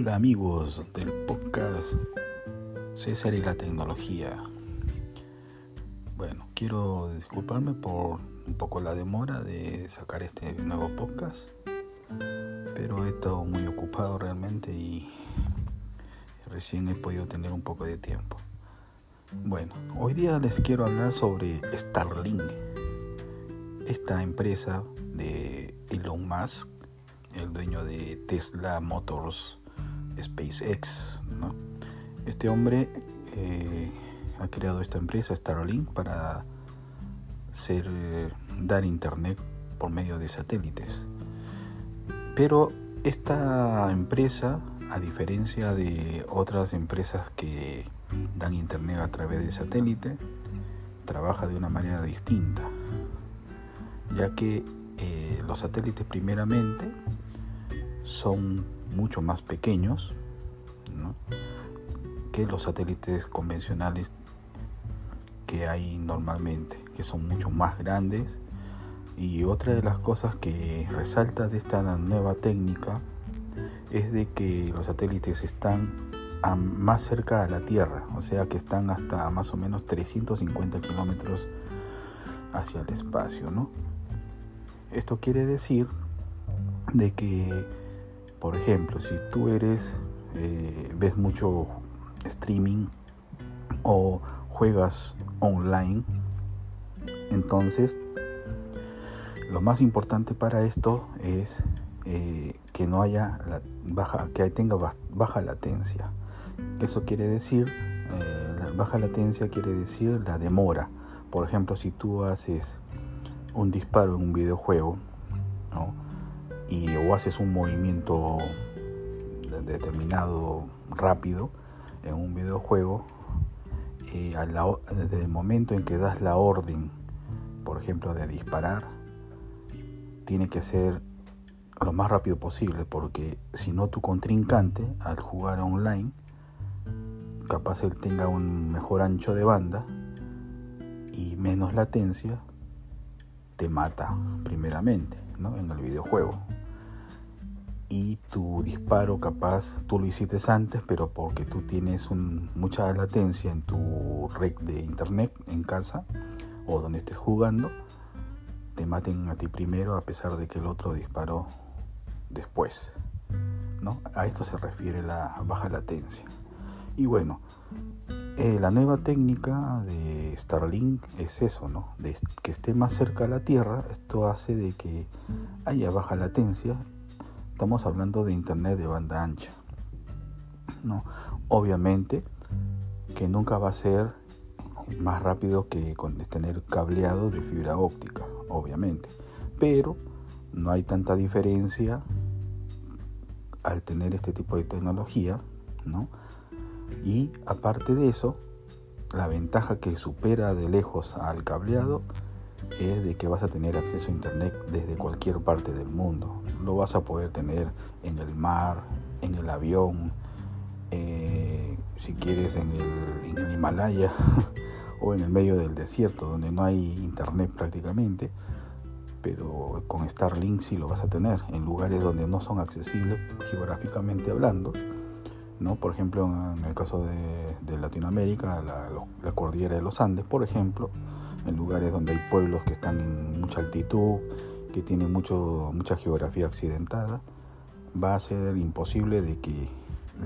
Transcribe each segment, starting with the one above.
Hola amigos del podcast César y la tecnología. Bueno, quiero disculparme por un poco la demora de sacar este nuevo podcast, pero he estado muy ocupado realmente y recién he podido tener un poco de tiempo. Bueno, hoy día les quiero hablar sobre Starlink, esta empresa de Elon Musk, el dueño de Tesla Motors SpaceX. Este hombre eh, ha creado esta empresa Starlink para ser, eh, dar internet por medio de satélites. Pero esta empresa, a diferencia de otras empresas que dan internet a través de satélite, trabaja de una manera distinta, ya que eh, los satélites primeramente son mucho más pequeños que los satélites convencionales que hay normalmente, que son mucho más grandes. Y otra de las cosas que resalta de esta nueva técnica es de que los satélites están más cerca de la Tierra, o sea que están hasta más o menos 350 kilómetros hacia el espacio, ¿no? Esto quiere decir de que por ejemplo, si tú eres, eh, ves mucho streaming o juegas online, entonces lo más importante para esto es eh, que no haya la baja, que tenga baja latencia. Eso quiere decir, eh, la baja latencia quiere decir la demora. Por ejemplo, si tú haces un disparo en un videojuego, ¿no? Y o haces un movimiento determinado rápido en un videojuego, eh, desde el momento en que das la orden, por ejemplo, de disparar, tiene que ser lo más rápido posible, porque si no tu contrincante al jugar online, capaz él tenga un mejor ancho de banda y menos latencia, te mata primeramente ¿no? en el videojuego y tu disparo capaz tú lo hiciste antes, pero porque tú tienes mucha latencia en tu red de internet en casa o donde estés jugando, te maten a ti primero a pesar de que el otro disparó después. ¿no? A esto se refiere la baja latencia. Y bueno, eh, la nueva técnica de Starlink es eso, ¿no? De que esté más cerca a la Tierra, esto hace de que haya baja latencia Estamos hablando de internet de banda ancha. ¿no? Obviamente que nunca va a ser más rápido que con tener cableado de fibra óptica, obviamente. Pero no hay tanta diferencia al tener este tipo de tecnología, ¿no? Y aparte de eso, la ventaja que supera de lejos al cableado es de que vas a tener acceso a internet desde cualquier parte del mundo. Lo vas a poder tener en el mar, en el avión, eh, si quieres en el, en el Himalaya o en el medio del desierto donde no hay internet prácticamente. Pero con Starlink sí lo vas a tener en lugares donde no son accesibles geográficamente hablando. ¿No? Por ejemplo, en el caso de, Latinoamérica, la, la cordillera de los Andes, por ejemplo, en lugares donde hay pueblos que están en mucha altitud, que tienen mucho, mucha geografía accidentada, va a ser imposible de que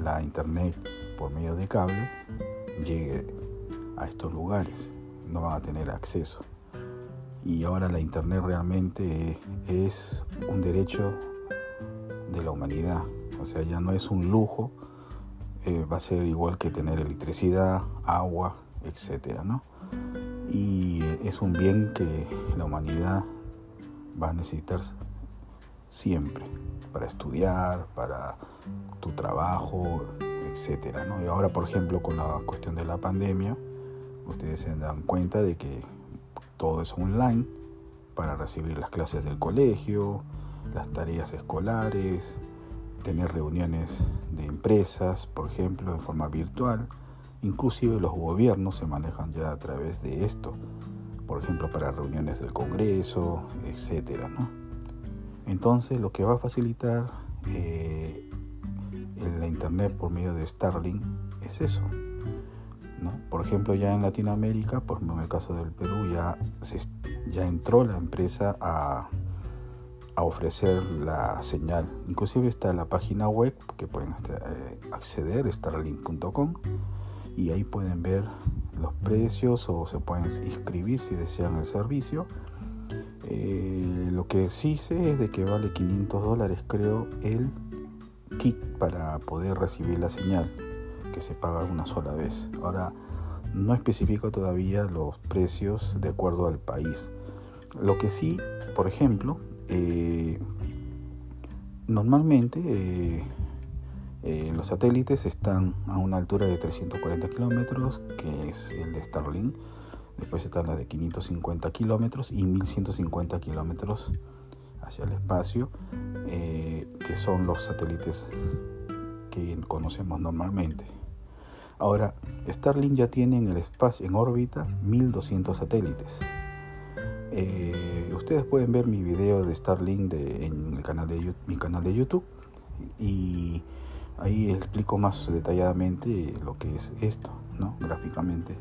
la internet por medio de cable llegue a estos lugares, no van a tener acceso. Y ahora la internet realmente es un derecho de la humanidad, o sea, ya no es un lujo, eh, va a ser igual que tener electricidad, agua, etcétera, ¿no? y es un bien que la humanidad va a necesitar siempre para estudiar, para tu trabajo, etcétera, ¿no? Y ahora, por ejemplo, con la cuestión de la pandemia, ustedes se dan cuenta de que todo es online para recibir las clases del colegio, las tareas escolares, tener reuniones de empresas, por ejemplo, en forma virtual Inclusive los gobiernos se manejan ya a través de esto, por ejemplo para reuniones del Congreso, etc. Entonces lo que va a facilitar eh, la internet por medio de Starlink es eso. ¿no? Por ejemplo, ya en Latinoamérica, por ejemplo, en el caso del Perú, ya, ya entró la empresa a, a ofrecer la señal. Inclusive está la página web que pueden este, eh, acceder, starlink.com, y ahí pueden ver los precios o se pueden inscribir si desean el servicio. Eh, lo que sí sé es de que vale 500 dólares creo el kit para poder recibir la señal que se paga una sola vez. Ahora no especifico todavía los precios de acuerdo al país. Lo que sí, por ejemplo, eh, normalmente eh, eh, los satélites están a una altura de 340 kilómetros, que es el de Starlink. Después están las de 550 kilómetros y 1150 kilómetros hacia el espacio, que son los satélites que conocemos normalmente. Ahora, Starlink ya tiene en el espacio, en órbita, 1200 satélites. Eh, ustedes pueden ver mi video de Starlink en el canal de, mi canal de YouTube y ahí explico más detalladamente lo que es esto, ¿no? gráficamente.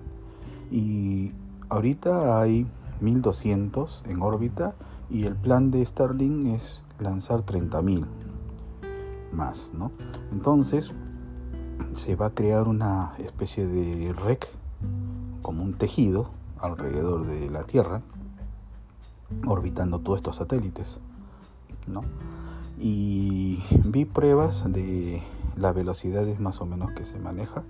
Y ahorita hay 1200 en órbita y el plan de Starlink es lanzar 30.000 más, ¿no? Entonces se va a crear una especie de rec como un tejido alrededor de la Tierra orbitando todos estos satélites. ¿no? Y vi pruebas de las velocidades más o menos que se maneja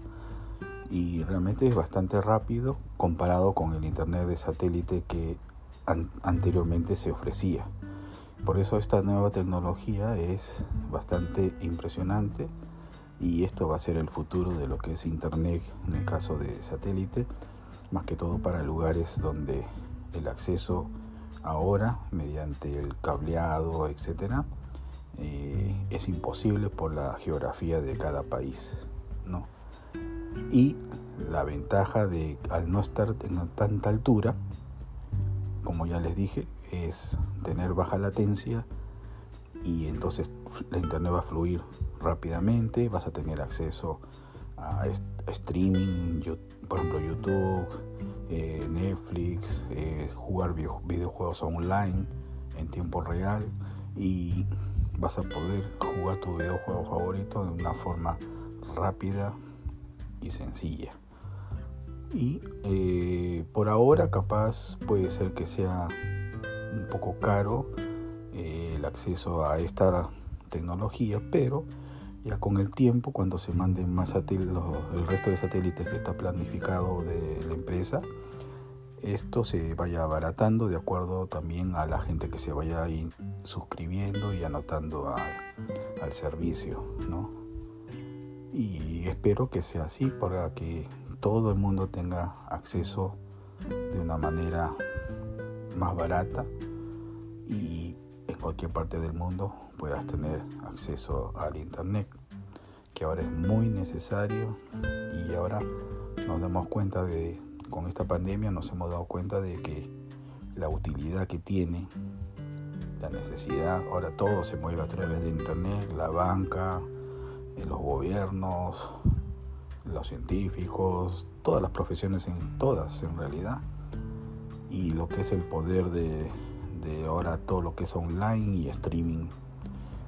y realmente es bastante rápido comparado con el internet de satélite que anteriormente se ofrecía. Por eso esta nueva tecnología es bastante impresionante y esto va a ser el futuro de lo que es internet en el caso de satélite, más que todo para lugares donde el acceso ahora mediante el cableado, etcétera, eh, es imposible por la geografía de cada país, ¿no? Y la ventaja de al no estar en tanta altura, como ya les dije, es tener baja latencia y entonces la internet va a fluir rápidamente, vas a tener acceso streaming, por ejemplo YouTube, eh, Netflix, eh, jugar videojuegos online en tiempo real y vas a poder jugar tu videojuego favorito de una forma rápida y sencilla. Y eh, por ahora capaz puede ser que sea un poco caro el acceso a esta tecnología, pero ya con el tiempo, cuando se manden más satélites, el resto de satélites que está planificado de la empresa, esto se vaya abaratando de acuerdo también a la gente que se vaya suscribiendo y anotando al servicio, ¿no? Y espero que sea así para que todo el mundo tenga acceso de una manera más barata y en cualquier parte del mundo puedas tener acceso al internet que ahora es muy necesario y ahora nos damos cuenta de con esta pandemia nos hemos dado cuenta de que la utilidad que tiene la necesidad ahora todo se mueve a través de internet la banca eh, los gobiernos los científicos todas las profesiones en todas en realidad y lo que es el poder de de ahora todo lo que es online y streaming,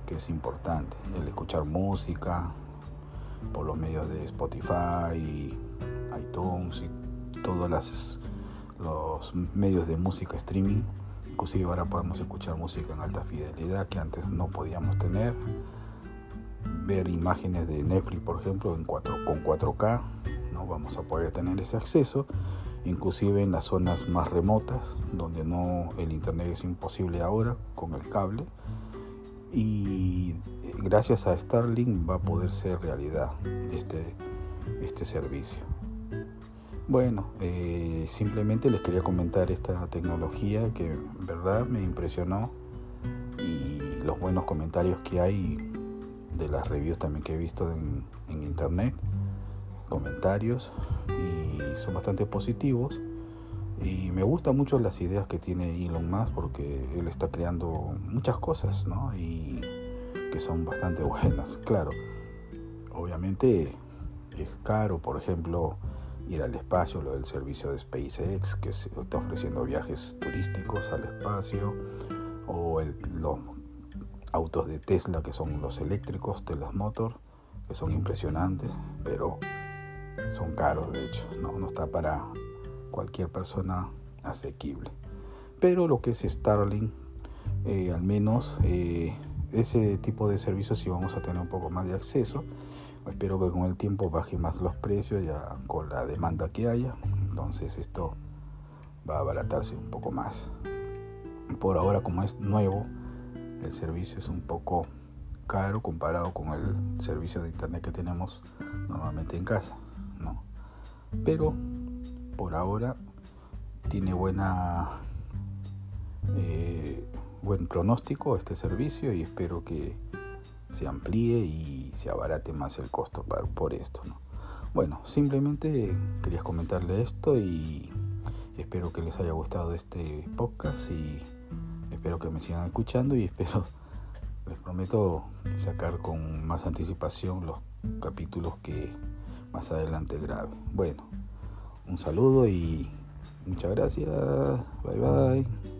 que es importante. El escuchar música por los medios de Spotify, iTunes y todos las, los medios de música streaming. Inclusive ahora podemos escuchar música en alta fidelidad que antes no podíamos tener. Ver imágenes de Netflix, por ejemplo, en 4, con 4K. No vamos a poder tener ese acceso inclusive en las zonas más remotas donde no el internet es imposible ahora con el cable y gracias a Starlink va a poder ser realidad este, este servicio. Bueno, eh, simplemente les quería comentar esta tecnología que en verdad me impresionó y los buenos comentarios que hay de las reviews también que he visto en, en internet comentarios y son bastante positivos. Y me gustan mucho las ideas que tiene Elon Musk porque él está creando muchas cosas, ¿no? Y que son bastante buenas. Claro, obviamente es caro, por ejemplo, ir al espacio, lo del servicio de SpaceX, que está ofreciendo viajes turísticos al espacio, o los autos de Tesla, que son los eléctricos, Tesla Motor, que son impresionantes, pero son caros, de hecho, no, no está para cualquier persona asequible. Pero lo que es Starlink, eh, al menos eh, ese tipo de servicios sí vamos a tener un poco más de acceso Espero que con el tiempo baje más los precios ya con la demanda que haya. Entonces esto va a abaratarse un poco más. Por ahora como es nuevo, el servicio es un poco caro comparado con el servicio de internet que tenemos normalmente en casa. ¿no? Pero por ahora tiene buena eh, buen pronóstico este servicio y espero que se amplíe y se abarate más el costo por esto. ¿no? Bueno, simplemente quería comentarle esto y espero que les haya gustado este podcast y espero que me sigan escuchando y espero, les prometo sacar con más anticipación los capítulos que más adelante grabe. Bueno, un saludo y muchas gracias. Bye bye.